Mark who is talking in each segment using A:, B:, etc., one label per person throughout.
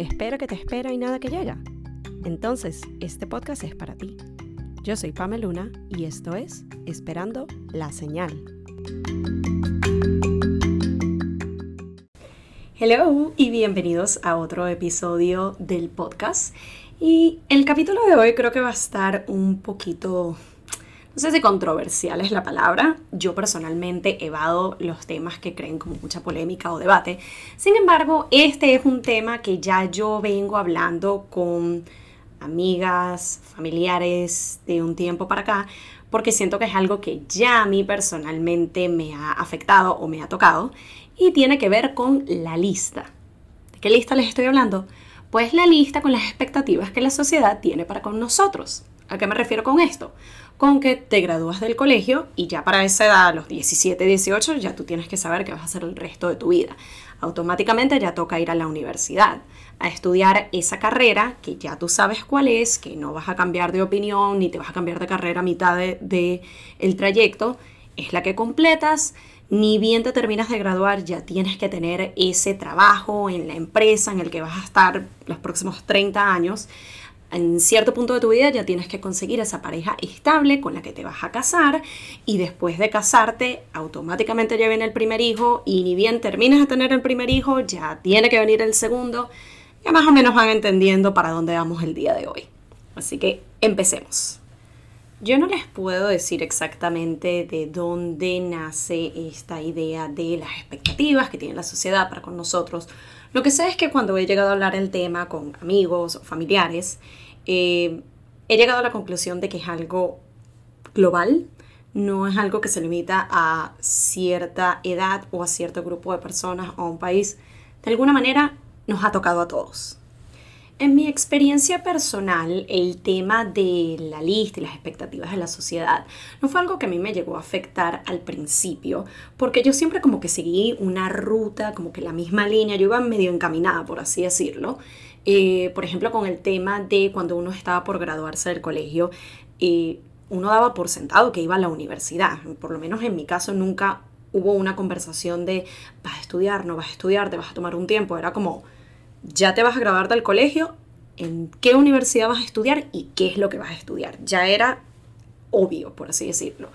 A: Espera que te espera y nada que llega. Entonces, este podcast es para ti. Yo soy Pameluna y esto es Esperando la Señal. Hello y bienvenidos a otro episodio del podcast. Y el capítulo de hoy creo que va a estar un poquito no sé si controversial es la palabra, yo personalmente evado los temas que creen como mucha polémica o debate. Sin embargo, este es un tema que ya yo vengo hablando con amigas, familiares de un tiempo para acá, porque siento que es algo que ya a mí personalmente me ha afectado o me ha tocado y tiene que ver con la lista. ¿De qué lista les estoy hablando? Pues la lista con las expectativas que la sociedad tiene para con nosotros. ¿A qué me refiero con esto? Con que te gradúas del colegio y ya para esa edad, a los 17, 18, ya tú tienes que saber qué vas a hacer el resto de tu vida. Automáticamente ya toca ir a la universidad, a estudiar esa carrera que ya tú sabes cuál es, que no vas a cambiar de opinión ni te vas a cambiar de carrera a mitad del de, el trayecto, es la que completas. Ni bien te terminas de graduar, ya tienes que tener ese trabajo en la empresa en el que vas a estar los próximos 30 años en cierto punto de tu vida ya tienes que conseguir esa pareja estable con la que te vas a casar y después de casarte automáticamente ya viene el primer hijo y ni bien terminas de tener el primer hijo ya tiene que venir el segundo. Ya más o menos van entendiendo para dónde vamos el día de hoy. Así que empecemos. Yo no les puedo decir exactamente de dónde nace esta idea de las expectativas que tiene la sociedad para con nosotros. Lo que sé es que cuando he llegado a hablar el tema con amigos o familiares, eh, he llegado a la conclusión de que es algo global, no es algo que se limita a cierta edad o a cierto grupo de personas o a un país. De alguna manera nos ha tocado a todos. En mi experiencia personal, el tema de la lista y las expectativas de la sociedad no fue algo que a mí me llegó a afectar al principio, porque yo siempre como que seguí una ruta, como que la misma línea, yo iba medio encaminada, por así decirlo. Eh, por ejemplo, con el tema de cuando uno estaba por graduarse del colegio, eh, uno daba por sentado que iba a la universidad. Por lo menos en mi caso nunca hubo una conversación de vas a estudiar, no vas a estudiar, te vas a tomar un tiempo. Era como ya te vas a graduar del colegio, en qué universidad vas a estudiar y qué es lo que vas a estudiar. Ya era obvio, por así decirlo.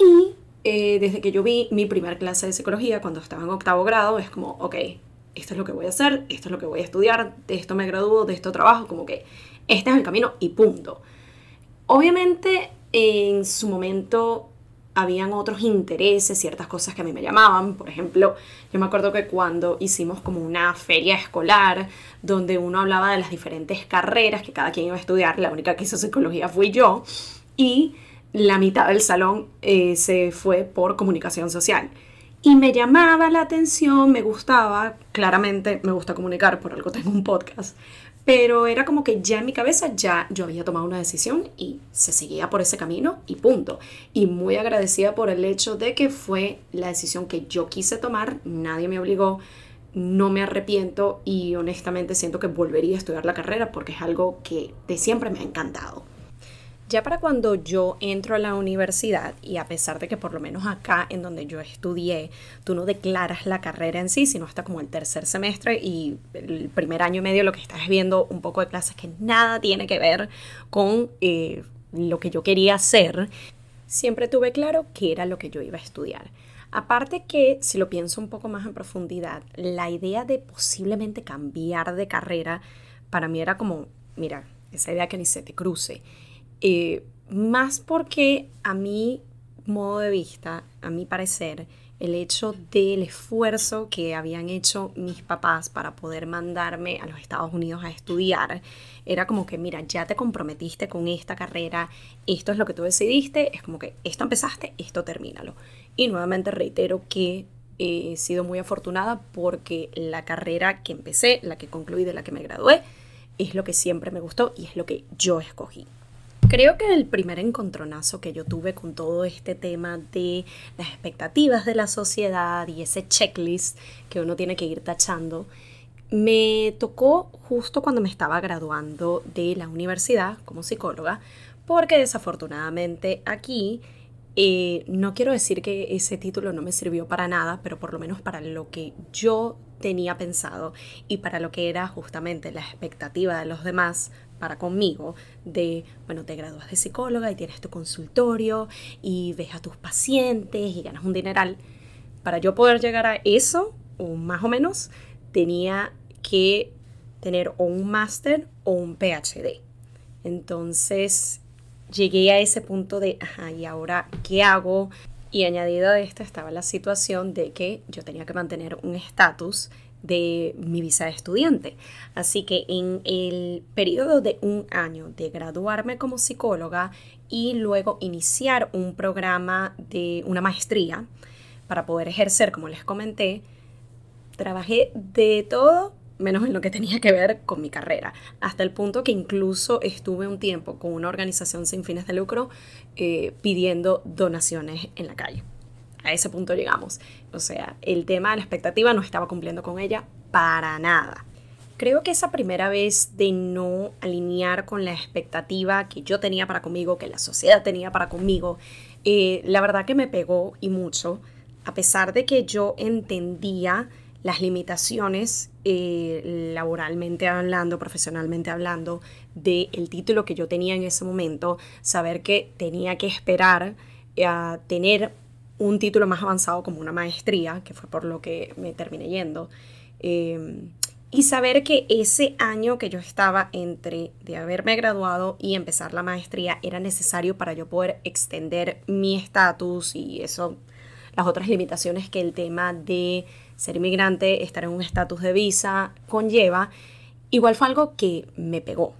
A: Y eh, desde que yo vi mi primer clase de psicología, cuando estaba en octavo grado, es como, ok, esto es lo que voy a hacer, esto es lo que voy a estudiar, de esto me gradúo, de esto trabajo, como que este es el camino y punto. Obviamente en su momento habían otros intereses, ciertas cosas que a mí me llamaban. Por ejemplo, yo me acuerdo que cuando hicimos como una feria escolar donde uno hablaba de las diferentes carreras que cada quien iba a estudiar, la única que hizo psicología fui yo y la mitad del salón eh, se fue por comunicación social. Y me llamaba la atención, me gustaba, claramente me gusta comunicar, por algo tengo un podcast, pero era como que ya en mi cabeza ya yo había tomado una decisión y se seguía por ese camino y punto. Y muy agradecida por el hecho de que fue la decisión que yo quise tomar, nadie me obligó, no me arrepiento y honestamente siento que volvería a estudiar la carrera porque es algo que de siempre me ha encantado. Ya para cuando yo entro a la universidad y a pesar de que por lo menos acá en donde yo estudié, tú no declaras la carrera en sí, sino hasta como el tercer semestre y el primer año y medio lo que estás viendo un poco de clases que nada tiene que ver con eh, lo que yo quería hacer, siempre tuve claro que era lo que yo iba a estudiar. Aparte que, si lo pienso un poco más en profundidad, la idea de posiblemente cambiar de carrera, para mí era como, mira, esa idea que ni se te cruce. Eh, más porque a mi modo de vista, a mi parecer, el hecho del esfuerzo que habían hecho mis papás para poder mandarme a los Estados Unidos a estudiar, era como que, mira, ya te comprometiste con esta carrera, esto es lo que tú decidiste, es como que esto empezaste, esto termínalo. Y nuevamente reitero que he sido muy afortunada porque la carrera que empecé, la que concluí, de la que me gradué, es lo que siempre me gustó y es lo que yo escogí. Creo que el primer encontronazo que yo tuve con todo este tema de las expectativas de la sociedad y ese checklist que uno tiene que ir tachando, me tocó justo cuando me estaba graduando de la universidad como psicóloga, porque desafortunadamente aquí eh, no quiero decir que ese título no me sirvió para nada, pero por lo menos para lo que yo tenía pensado y para lo que era justamente la expectativa de los demás para conmigo de, bueno, te gradúas de psicóloga y tienes tu consultorio y ves a tus pacientes y ganas un dineral. Para yo poder llegar a eso, o más o menos, tenía que tener o un máster o un PhD. Entonces llegué a ese punto de, ajá, ¿y ahora qué hago? Y añadido a esto estaba la situación de que yo tenía que mantener un estatus de mi visa de estudiante. Así que en el periodo de un año de graduarme como psicóloga y luego iniciar un programa de una maestría para poder ejercer, como les comenté, trabajé de todo menos en lo que tenía que ver con mi carrera, hasta el punto que incluso estuve un tiempo con una organización sin fines de lucro eh, pidiendo donaciones en la calle. A ese punto llegamos. O sea, el tema de la expectativa no estaba cumpliendo con ella para nada. Creo que esa primera vez de no alinear con la expectativa que yo tenía para conmigo, que la sociedad tenía para conmigo, eh, la verdad que me pegó y mucho, a pesar de que yo entendía las limitaciones eh, laboralmente hablando, profesionalmente hablando, del título que yo tenía en ese momento, saber que tenía que esperar a tener un título más avanzado como una maestría, que fue por lo que me terminé yendo, em, y saber que ese año que yo estaba entre de haberme graduado y empezar la maestría era necesario para yo poder extender mi estatus y eso, las otras limitaciones que el tema de ser inmigrante, estar en un estatus de visa conlleva, igual fue algo que me pegó.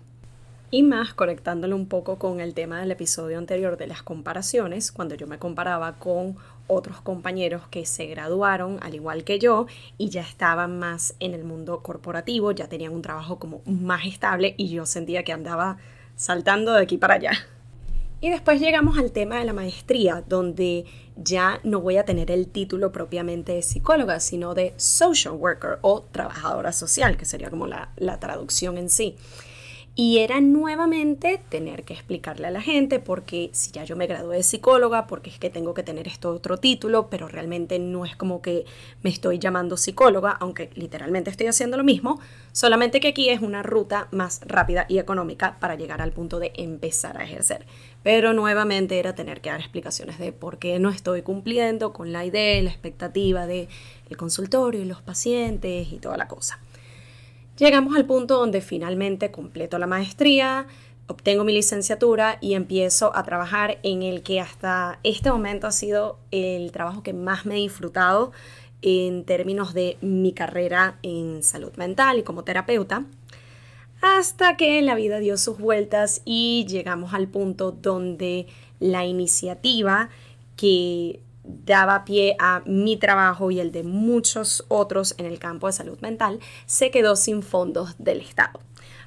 A: Y más conectándolo un poco con el tema del episodio anterior de las comparaciones, cuando yo me comparaba con otros compañeros que se graduaron al igual que yo y ya estaban más en el mundo corporativo, ya tenían un trabajo como más estable y yo sentía que andaba saltando de aquí para allá. Y después llegamos al tema de la maestría, donde ya no voy a tener el título propiamente de psicóloga, sino de social worker o trabajadora social, que sería como la, la traducción en sí. Y era nuevamente tener que explicarle a la gente porque si ya yo me gradué de psicóloga, porque es que tengo que tener esto otro título, pero realmente no es como que me estoy llamando psicóloga, aunque literalmente estoy haciendo lo mismo, solamente que aquí es una ruta más rápida y económica para llegar al punto de empezar a ejercer. Pero nuevamente era tener que dar explicaciones de por qué no estoy cumpliendo con la idea, la expectativa del el consultorio y los pacientes y toda la cosa. Llegamos al punto donde finalmente completo la maestría, obtengo mi licenciatura y empiezo a trabajar en el que hasta este momento ha sido el trabajo que más me he disfrutado en términos de mi carrera en salud mental y como terapeuta, hasta que la vida dio sus vueltas y llegamos al punto donde la iniciativa que daba pie a mi trabajo y el de muchos otros en el campo de salud mental, se quedó sin fondos del Estado.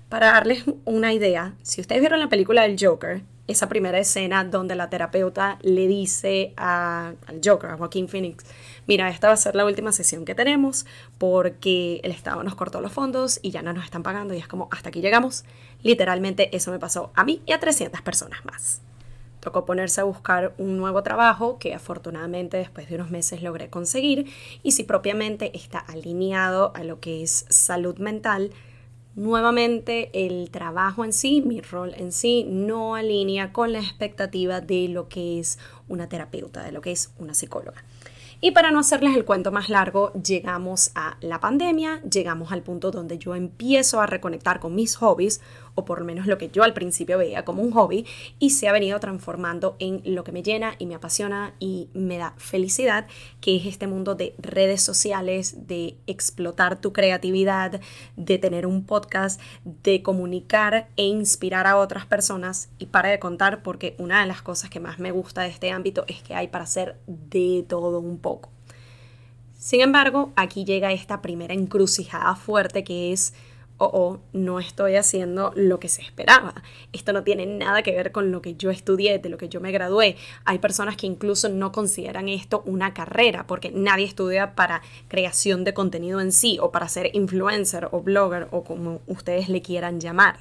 A: Para darles una idea, si ustedes vieron la película del Joker, esa primera escena donde la terapeuta le dice al Joker, a Joaquín Phoenix, mira, esta va a ser la última sesión que tenemos porque el Estado nos cortó los fondos y ya no nos están pagando y es como, hasta aquí llegamos. Literalmente eso me pasó a mí y a 300 personas más. Tocó ponerse a buscar un nuevo trabajo que afortunadamente después de unos meses logré conseguir y si propiamente está alineado a lo que es salud mental, nuevamente el trabajo en sí, mi rol en sí, no alinea con la expectativa de lo que es una terapeuta, de lo que es una psicóloga. Y para no hacerles el cuento más largo, llegamos a la pandemia, llegamos al punto donde yo empiezo a reconectar con mis hobbies, o por lo menos lo que yo al principio veía como un hobby, y se ha venido transformando en lo que me llena y me apasiona y me da felicidad, que es este mundo de redes sociales, de explotar tu creatividad, de tener un podcast, de comunicar e inspirar a otras personas. Y para de contar, porque una de las cosas que más me gusta de este ámbito es que hay para hacer de todo un poco. Sin embargo, aquí llega esta primera encrucijada fuerte que es o oh, no estoy haciendo lo que se esperaba. Esto no tiene nada que ver con lo que yo estudié, de lo que yo me gradué. Hay personas que incluso no consideran esto una carrera, porque nadie estudia para creación de contenido en sí, o para ser influencer o blogger, o como ustedes le quieran llamar.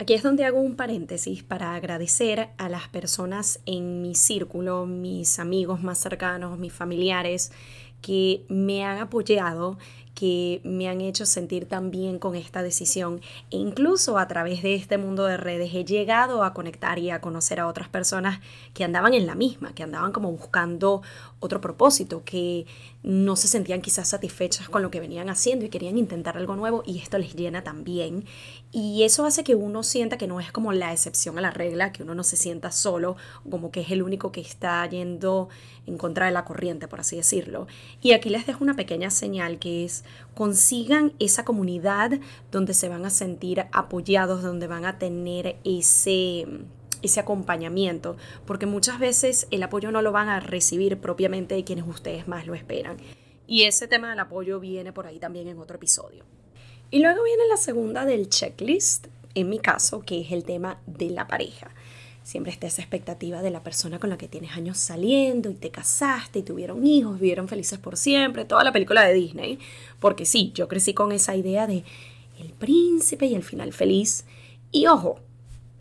A: Aquí es donde hago un paréntesis para agradecer a las personas en mi círculo, mis amigos más cercanos, mis familiares, que me han apoyado que me han hecho sentir tan bien con esta decisión e incluso a través de este mundo de redes he llegado a conectar y a conocer a otras personas que andaban en la misma, que andaban como buscando otro propósito, que no se sentían quizás satisfechas con lo que venían haciendo y querían intentar algo nuevo y esto les llena también. Y eso hace que uno sienta que no es como la excepción a la regla, que uno no se sienta solo, como que es el único que está yendo en contra de la corriente, por así decirlo. Y aquí les dejo una pequeña señal que es consigan esa comunidad donde se van a sentir apoyados, donde van a tener ese ese acompañamiento, porque muchas veces el apoyo no lo van a recibir propiamente de quienes ustedes más lo esperan. Y ese tema del apoyo viene por ahí también en otro episodio. Y luego viene la segunda del checklist, en mi caso, que es el tema de la pareja. Siempre está esa expectativa de la persona con la que tienes años saliendo y te casaste y tuvieron hijos, vivieron felices por siempre, toda la película de Disney. Porque sí, yo crecí con esa idea de el príncipe y el final feliz. Y ojo,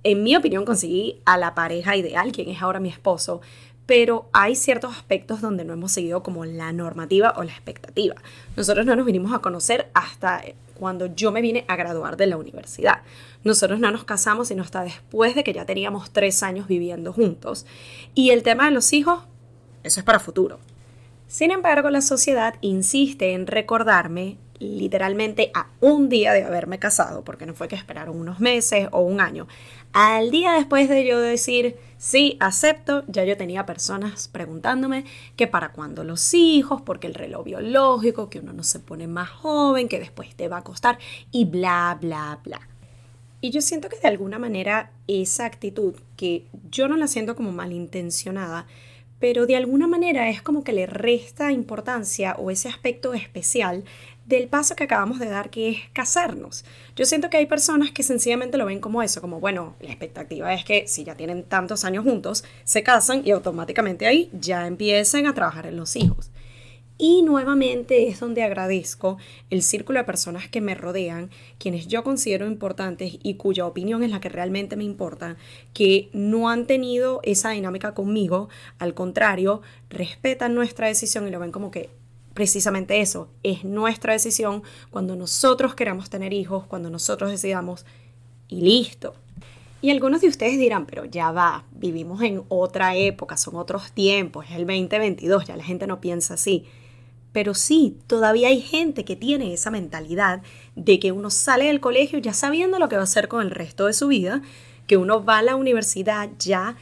A: en mi opinión conseguí a la pareja ideal, quien es ahora mi esposo, pero hay ciertos aspectos donde no hemos seguido como la normativa o la expectativa. Nosotros no nos vinimos a conocer hasta cuando yo me vine a graduar de la universidad. Nosotros no nos casamos sino hasta después de que ya teníamos tres años viviendo juntos. Y el tema de los hijos, eso es para futuro. Sin embargo, la sociedad insiste en recordarme literalmente a un día de haberme casado, porque no fue que esperaron unos meses o un año. Al día después de yo decir, sí, acepto, ya yo tenía personas preguntándome que para cuándo los hijos, porque el reloj biológico, que uno no se pone más joven, que después te va a costar y bla, bla, bla. Y yo siento que de alguna manera esa actitud, que yo no la siento como malintencionada, pero de alguna manera es como que le resta importancia o ese aspecto especial del paso que acabamos de dar, que es casarnos. Yo siento que hay personas que sencillamente lo ven como eso, como, bueno, la expectativa es que si ya tienen tantos años juntos, se casan y automáticamente ahí ya empiecen a trabajar en los hijos. Y nuevamente es donde agradezco el círculo de personas que me rodean, quienes yo considero importantes y cuya opinión es la que realmente me importa, que no han tenido esa dinámica conmigo, al contrario, respetan nuestra decisión y lo ven como que precisamente eso, es nuestra decisión cuando nosotros queramos tener hijos, cuando nosotros decidamos y listo. Y algunos de ustedes dirán, pero ya va, vivimos en otra época, son otros tiempos, es el 2022, ya la gente no piensa así. Pero sí, todavía hay gente que tiene esa mentalidad de que uno sale del colegio ya sabiendo lo que va a hacer con el resto de su vida, que uno va a la universidad ya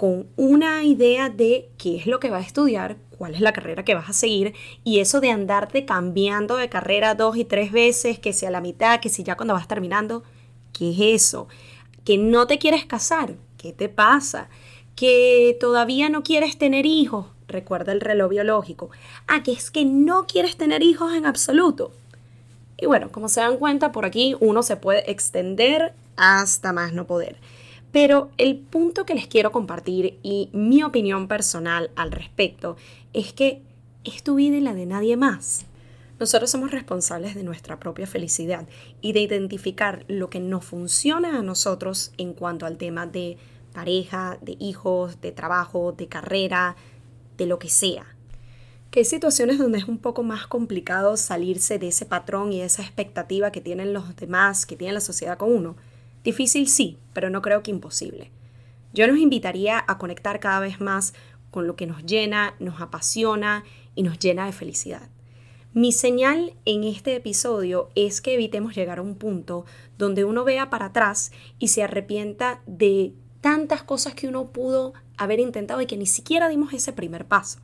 A: con una idea de qué es lo que va a estudiar, cuál es la carrera que vas a seguir y eso de andarte cambiando de carrera dos y tres veces, que sea la mitad, que si ya cuando vas terminando, ¿qué es eso? Que no te quieres casar, ¿qué te pasa? Que todavía no quieres tener hijos, recuerda el reloj biológico. Ah, que es que no quieres tener hijos en absoluto. Y bueno, como se dan cuenta, por aquí uno se puede extender hasta más no poder. Pero el punto que les quiero compartir y mi opinión personal al respecto es que es tu vida y la de nadie más. Nosotros somos responsables de nuestra propia felicidad y de identificar lo que no funciona a nosotros en cuanto al tema de pareja, de hijos, de trabajo, de carrera, de lo que sea. Que hay situaciones donde es un poco más complicado salirse de ese patrón y de esa expectativa que tienen los demás, que tiene la sociedad con uno Difícil sí, pero no creo que imposible. Yo nos invitaría a conectar cada vez más con lo que nos llena, nos apasiona y nos llena de felicidad. Mi señal en este episodio es que evitemos llegar a un punto donde uno vea para atrás y se arrepienta de tantas cosas que uno pudo haber intentado y que ni siquiera dimos ese primer paso.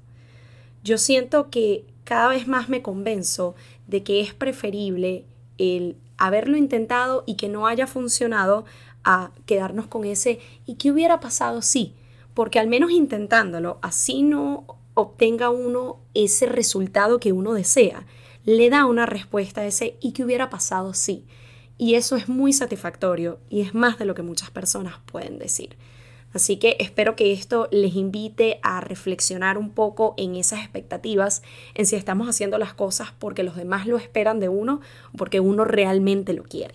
A: Yo siento que cada vez más me convenzo de que es preferible el haberlo intentado y que no haya funcionado a quedarnos con ese ¿y qué hubiera pasado si? Porque al menos intentándolo, así no obtenga uno ese resultado que uno desea, le da una respuesta a ese ¿y qué hubiera pasado si? Y eso es muy satisfactorio y es más de lo que muchas personas pueden decir. Así que espero que esto les invite a reflexionar un poco en esas expectativas, en si estamos haciendo las cosas porque los demás lo esperan de uno o porque uno realmente lo quiere.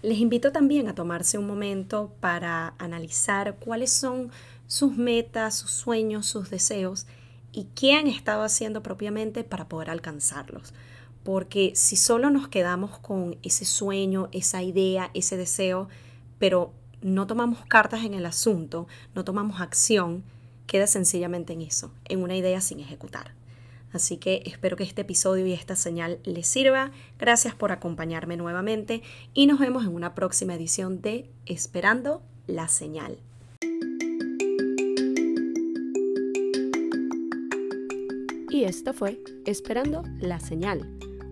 A: Les invito también a tomarse un momento para analizar cuáles son sus metas, sus sueños, sus deseos y qué han estado haciendo propiamente para poder alcanzarlos. Porque si solo nos quedamos con ese sueño, esa idea, ese deseo, pero no tomamos cartas en el asunto, no tomamos acción, queda sencillamente en eso, en una idea sin ejecutar. Así que espero que este episodio y esta señal les sirva. Gracias por acompañarme nuevamente y nos vemos en una próxima edición de Esperando la señal. Y esto fue Esperando la señal,